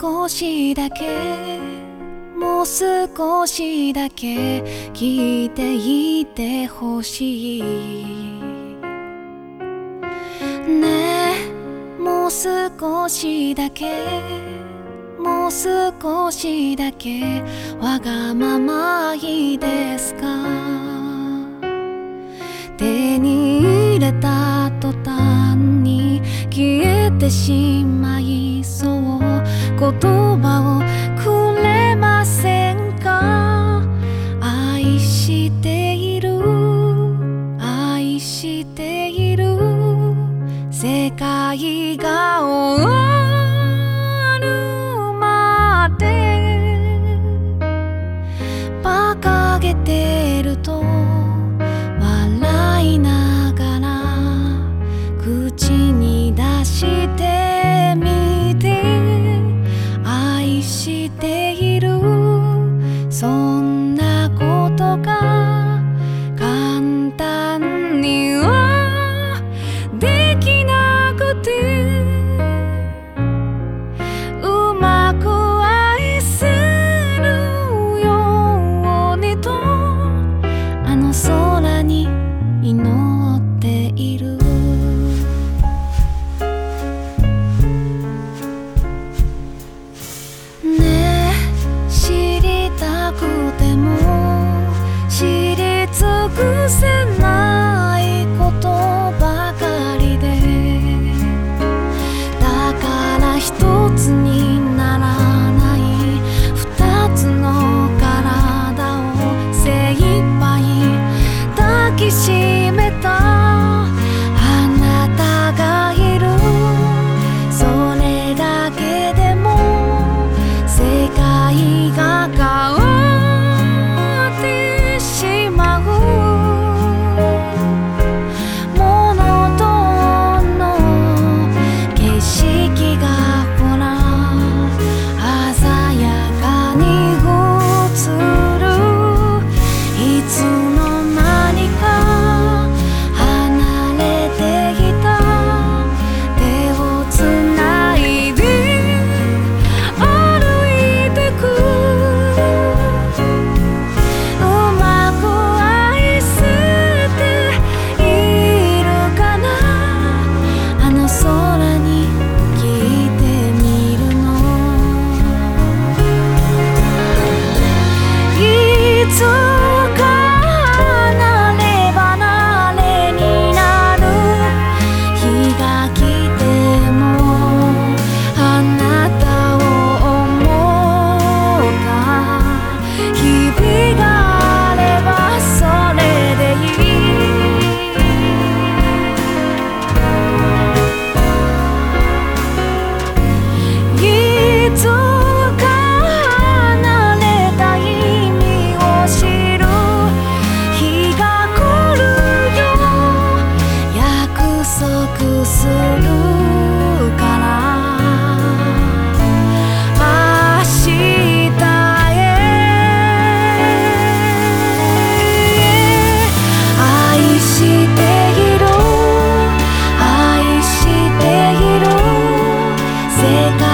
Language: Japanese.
少しだけもう少しだけ聞いていてほしい。ねえもう少しだけもう少しだけわがままいいですか？手に入れた途端に消えてしまいくせないことばかりでだから一つにならない二つの体を精一杯抱きしめた。世界